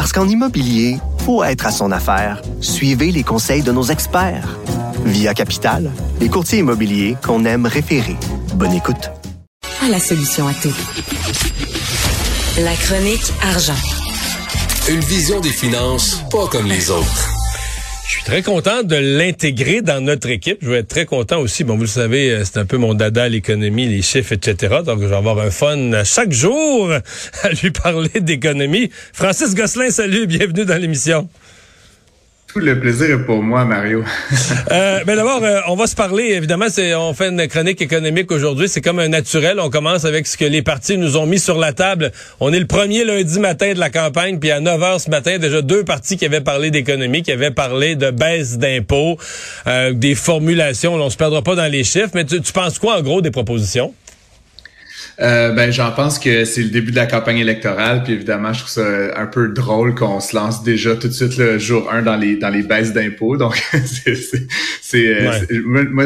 Parce qu'en immobilier, faut être à son affaire. Suivez les conseils de nos experts. Via Capital, les courtiers immobiliers qu'on aime référer. Bonne écoute. À la solution à tout. La chronique argent. Une vision des finances pas comme les autres. Je suis très content de l'intégrer dans notre équipe. Je vais être très content aussi. Bon, vous le savez, euh, c'est un peu mon dada, l'économie, les chiffres, etc. Donc, je vais avoir un fun chaque jour à lui parler d'économie. Francis Gosselin, salut, bienvenue dans l'émission. Tout le plaisir est pour moi, Mario. euh, ben d'abord, euh, on va se parler. Évidemment, c'est on fait une chronique économique aujourd'hui. C'est comme un naturel. On commence avec ce que les partis nous ont mis sur la table. On est le premier lundi matin de la campagne, puis à 9 h ce matin, déjà deux partis qui avaient parlé d'économie, qui avaient parlé de baisse d'impôts, euh, des formulations. On se perdra pas dans les chiffres, mais tu, tu penses quoi en gros des propositions? Euh, ben, j'en pense que c'est le début de la campagne électorale, puis évidemment, je trouve ça un peu drôle qu'on se lance déjà tout de suite le jour 1 dans les dans les baisses d'impôts. Donc, c'est euh, moi,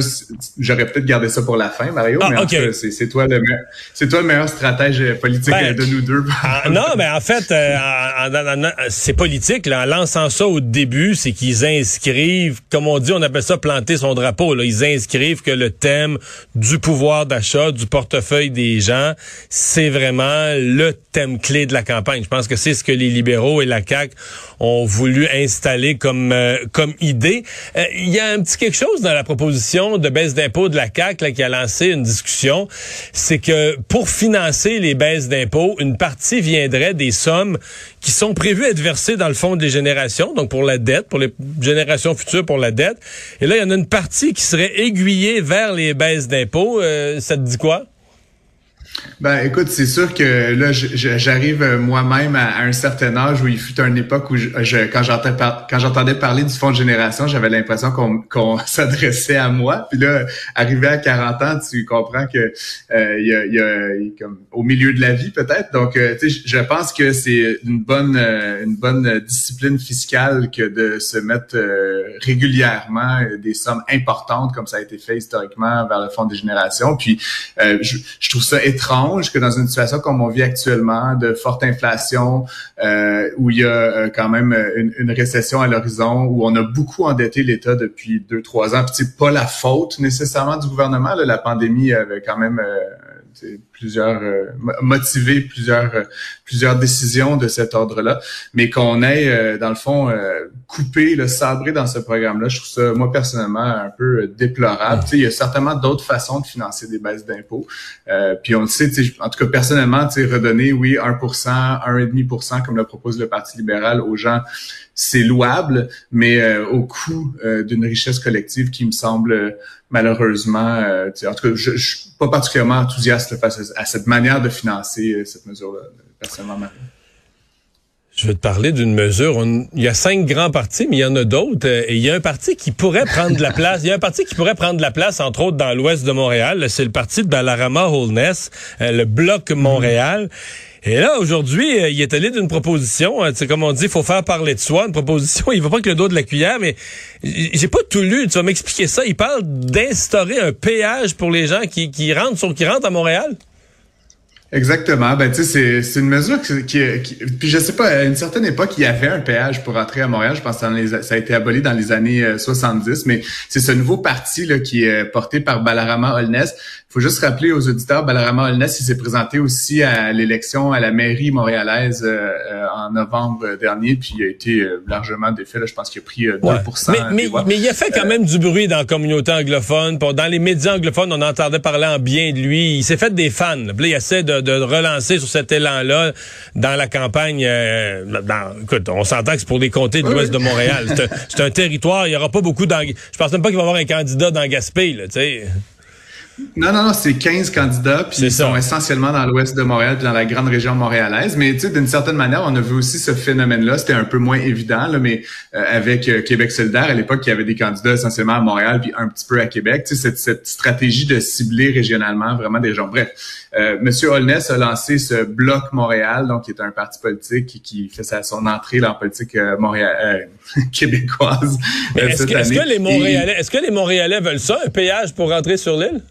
j'aurais peut-être gardé ça pour la fin, Mario. Ah, mais c'est toi le c'est toi le meilleur stratège politique ben, de nous deux. Ah, non, mais en fait, euh, c'est politique. Là, en lançant ça au début, c'est qu'ils inscrivent, comme on dit, on appelle ça planter son drapeau. Là. Ils inscrivent que le thème du pouvoir d'achat, du portefeuille des gens c'est vraiment le thème clé de la campagne. Je pense que c'est ce que les libéraux et la CAQ ont voulu installer comme euh, comme idée. Euh, il y a un petit quelque chose dans la proposition de baisse d'impôts de la CAQ qui a lancé une discussion, c'est que pour financer les baisses d'impôts, une partie viendrait des sommes qui sont prévues être versées dans le fonds des générations, donc pour la dette, pour les générations futures pour la dette. Et là, il y en a une partie qui serait aiguillée vers les baisses d'impôts. Euh, ça te dit quoi? Ben, écoute, c'est sûr que là, j'arrive euh, moi-même à, un certain âge où il fut une époque où, je, quand j'entendais parler du fonds de génération, j'avais l'impression qu'on s'adressait à moi. Puis là, arrivé à 40 ans, tu comprends que euh, il y, a, comme au milieu de la vie peut-être. Donc, euh, tu sais, je pense que c'est une bonne une bonne discipline fiscale que de se mettre régulièrement des sommes importantes comme ça a été fait historiquement vers le fonds de génération. Puis, je, je trouve ça étrange étrange que dans une situation comme on vit actuellement, de forte inflation, euh, où il y a euh, quand même une, récession à l'horizon, où on a beaucoup endetté l'État depuis deux, trois ans. Puis c'est pas la faute nécessairement du gouvernement. Là, la pandémie avait quand même euh, plusieurs euh, motiver plusieurs euh, plusieurs décisions de cet ordre-là, mais qu'on ait euh, dans le fond euh, coupé, le sabré dans ce programme-là, je trouve ça moi personnellement un peu déplorable. il y a certainement d'autres façons de financer des baisses d'impôts. puis on le sait, en tout cas personnellement, redonner oui 1%, 1,5% comme le propose le Parti libéral aux gens c'est louable, mais au coût d'une richesse collective qui me semble malheureusement, en tout cas, je, je suis pas particulièrement enthousiaste face à, cette manière de financer cette mesure-là, personnellement. Je vais te parler d'une mesure. il y a cinq grands partis, mais il y en a d'autres. Euh, et il y a un parti qui pourrait prendre de la place. Il y a un parti qui pourrait prendre de la place, entre autres, dans l'ouest de Montréal. C'est le parti de Balarama Holness, euh, le Bloc Montréal. Et là, aujourd'hui, euh, il est allé d'une proposition, c'est comme on dit, il faut faire parler de soi, une proposition, il va pas que le dos de la cuillère, mais j'ai pas tout lu, tu vas m'expliquer ça. Il parle d'instaurer un péage pour les gens qui, qui rentrent sur, qui rentrent à Montréal. Exactement. Ben, tu sais, c'est une mesure qui, qui, Puis je sais pas, à une certaine époque, il y avait un péage pour entrer à Montréal. Je pense que ça a été aboli dans les années 70, euh, mais c'est ce nouveau parti là, qui est porté par Balarama Holness faut juste rappeler aux auditeurs, Balarama Holness, il s'est présenté aussi à l'élection à la mairie montréalaise euh, euh, en novembre dernier, puis il a été euh, largement défait. Là, je pense qu'il a pris 2 mais, mais, il a fait quand même du bruit dans la communauté anglophone. Dans les médias anglophones, on entendait parler en bien de lui. Il s'est fait des fans. Là, il essaie de, de, relancer sur cet élan-là dans la campagne. dans, écoute, on s'entend que c'est pour des comtés de l'ouest de Montréal. C'est un, territoire, il y aura pas beaucoup d'anglais. Je pense même pas qu'il va y avoir un candidat dans Gaspé, là, tu sais. Non, non, non, c'est 15 candidats, puis ils sont essentiellement dans l'ouest de Montréal, puis dans la grande région montréalaise. Mais tu sais, d'une certaine manière, on a vu aussi ce phénomène-là. C'était un peu moins évident, là, mais euh, avec euh, Québec solidaire, à l'époque, il y avait des candidats essentiellement à Montréal, puis un petit peu à Québec. Tu sais, cette, cette stratégie de cibler régionalement vraiment des gens. Bref, euh, Monsieur Holness a lancé ce Bloc Montréal, donc qui est un parti politique qui, qui fait sa, son entrée dans la politique euh, Montréal, québécoise. Est-ce que, est que, les Montréalais, est-ce que les Montréalais veulent ça, un péage pour rentrer sur l'île?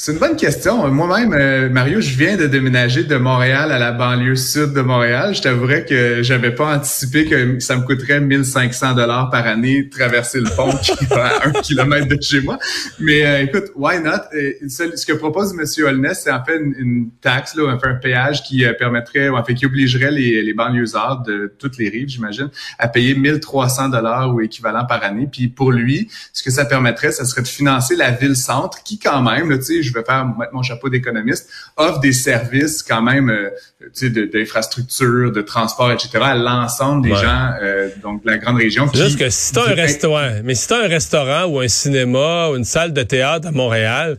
C'est une bonne question. Moi-même, euh, Mario, je viens de déménager de Montréal à la banlieue sud de Montréal. Je t'avouerais que j'avais pas anticipé que ça me coûterait 1500 dollars par année traverser le pont qui va à un kilomètre de chez moi. Mais euh, écoute, why not? Euh, ce, que propose M. Holness, c'est en fait une, taxe, là, un péage qui permettrait, ou en fait qui obligerait les, les banlieusards de toutes les rives, j'imagine, à payer 1300 dollars ou équivalent par année. Puis pour lui, ce que ça permettrait, ça serait de financer la ville-centre qui quand même, tu sais, je vais faire mettre mon chapeau d'économiste, offre des services quand même euh, d'infrastructure, de, transport, etc. à l'ensemble des gens euh, donc de la grande région. Juste que si tu un restaurant, mais si tu un restaurant ou un cinéma ou une salle de théâtre à Montréal,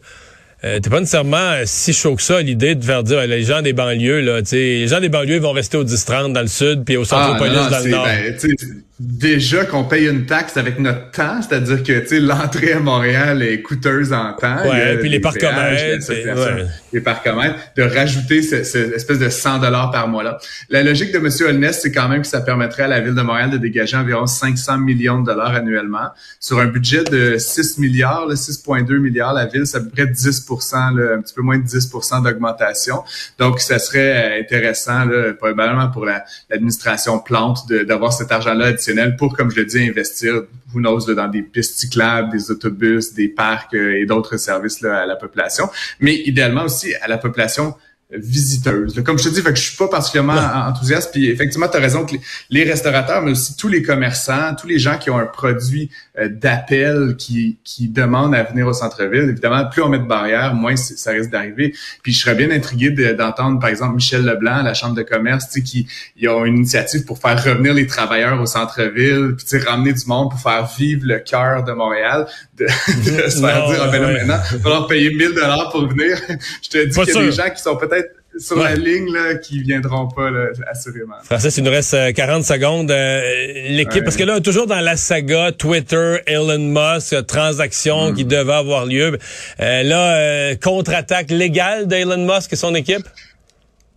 euh, t'es pas nécessairement si chaud que ça l'idée de faire dire les gens des banlieues là, les gens des banlieues vont rester au 10 dans le sud puis au centre ah, police dans le nord. Ben, déjà qu'on paye une taxe avec notre temps, c'est-à-dire que tu sais l'entrée à Montréal est coûteuse en temps. Ouais, puis les parcomètres, les parcomètres, de rajouter cette espèce de 100 dollars par mois là. La logique de M. Holness, c'est quand même que ça permettrait à la ville de Montréal de dégager environ 500 millions de dollars annuellement sur un budget de 6 milliards, 6,2 milliards. La ville, c'est à peu près 10 là, un petit peu moins de 10% d'augmentation. Donc, ça serait euh, intéressant, là, probablement pour l'administration Plante, d'avoir cet argent-là pour, comme je le dis, investir, who knows, dans des pistes cyclables, des autobus, des parcs euh, et d'autres services là, à la population. Mais idéalement aussi à la population visiteuse. Comme je te dis, fait que je suis pas particulièrement enthousiaste. Puis effectivement, tu as raison que les, restaurateurs, mais aussi tous les commerçants, tous les gens qui ont un produit euh, d'appel qui, qui demandent à venir au centre-ville, évidemment, plus on met de barrières, moins ça risque d'arriver. Puis je serais bien intrigué d'entendre, par exemple, Michel Leblanc, à la Chambre de commerce, qui ils ont une initiative pour faire revenir les travailleurs au centre-ville, puis ramener du monde pour faire vivre le cœur de Montréal, de, se faire dire, ah, ben là, maintenant, il va falloir payer 1000 dollars pour venir. je te dis qu'il y a des gens qui sont peut-être sur la ligne là, qui viendront pas, là, assurément. Français, il nous reste 40 euh, secondes. Euh, l'équipe, parce que là, toujours dans la saga Twitter, Elon Musk, transaction qui mm. devait avoir lieu. Euh, là, contre-attaque légale d'Elon Musk et son équipe?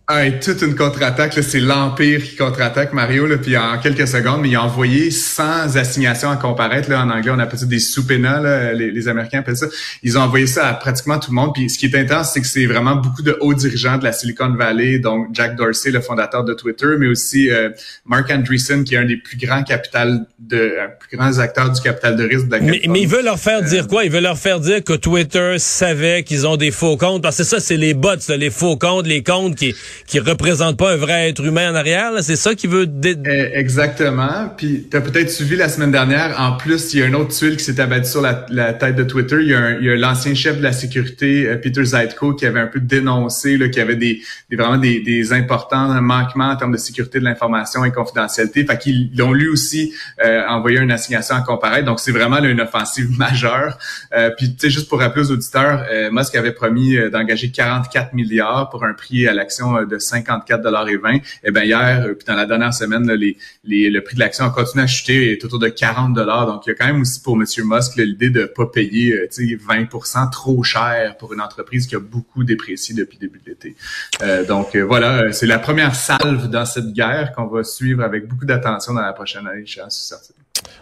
Ah, toute une contre-attaque, c'est l'Empire qui contre-attaque Mario, là, puis en quelques secondes, mais il a envoyé sans assignation à comparaître. Là, en anglais, on appelle ça des subpoenas, les, les, Américains appellent ça. Ils ont envoyé ça à pratiquement tout le monde. Puis ce qui est intense, c'est que c'est vraiment beaucoup de hauts dirigeants de la Silicon Valley, donc Jack Dorsey, le fondateur de Twitter, mais aussi euh, Mark Andreessen, qui est un des plus grands capital de un plus grands acteurs du capital de risque de la mais, mais il veut leur faire dire quoi? Il veut leur faire dire que Twitter savait qu'ils ont des faux comptes. Parce que ça, c'est les bots, les faux comptes, les comptes qui qui représente pas un vrai être humain en arrière. C'est ça qui veut... Eh, exactement. Puis tu as peut-être suivi la semaine dernière, en plus, il y a un autre tuile qui s'est abattu sur la, tête de Twitter. Il y a, l'ancien chef de la sécurité, euh, Peter Zeitko, qui avait un peu dénoncé qu'il y avait des, vraiment des, importants manquements en termes de sécurité de l'information et confidentialité. Fait qu'ils l'ont lui aussi euh, envoyé une assignation à comparaître. Donc c'est vraiment une offensive majeure. Euh, puis tu sais, juste pour rappeler aux auditeurs, euh, Musk avait promis d'engager 44 milliards pour un prix à l'action de 54 dollars et 20. Eh bien hier, euh, puis dans la dernière semaine, les, le prix de l'action a continué à chuter, est autour de 40 dollars. Donc il y a quand même aussi pour M. Musk l'idée de pas payer 20% euh, trop cher pour une entreprise qui a beaucoup déprécié depuis le début de l'été. Euh, donc voilà, c'est la première salve dans cette guerre qu'on va suivre avec beaucoup d'attention dans la prochaine année, je suis certain.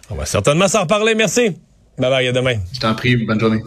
On va certainement s'en reparler. Merci. Bye bye, à demain. Je t'en prie, bonne journée.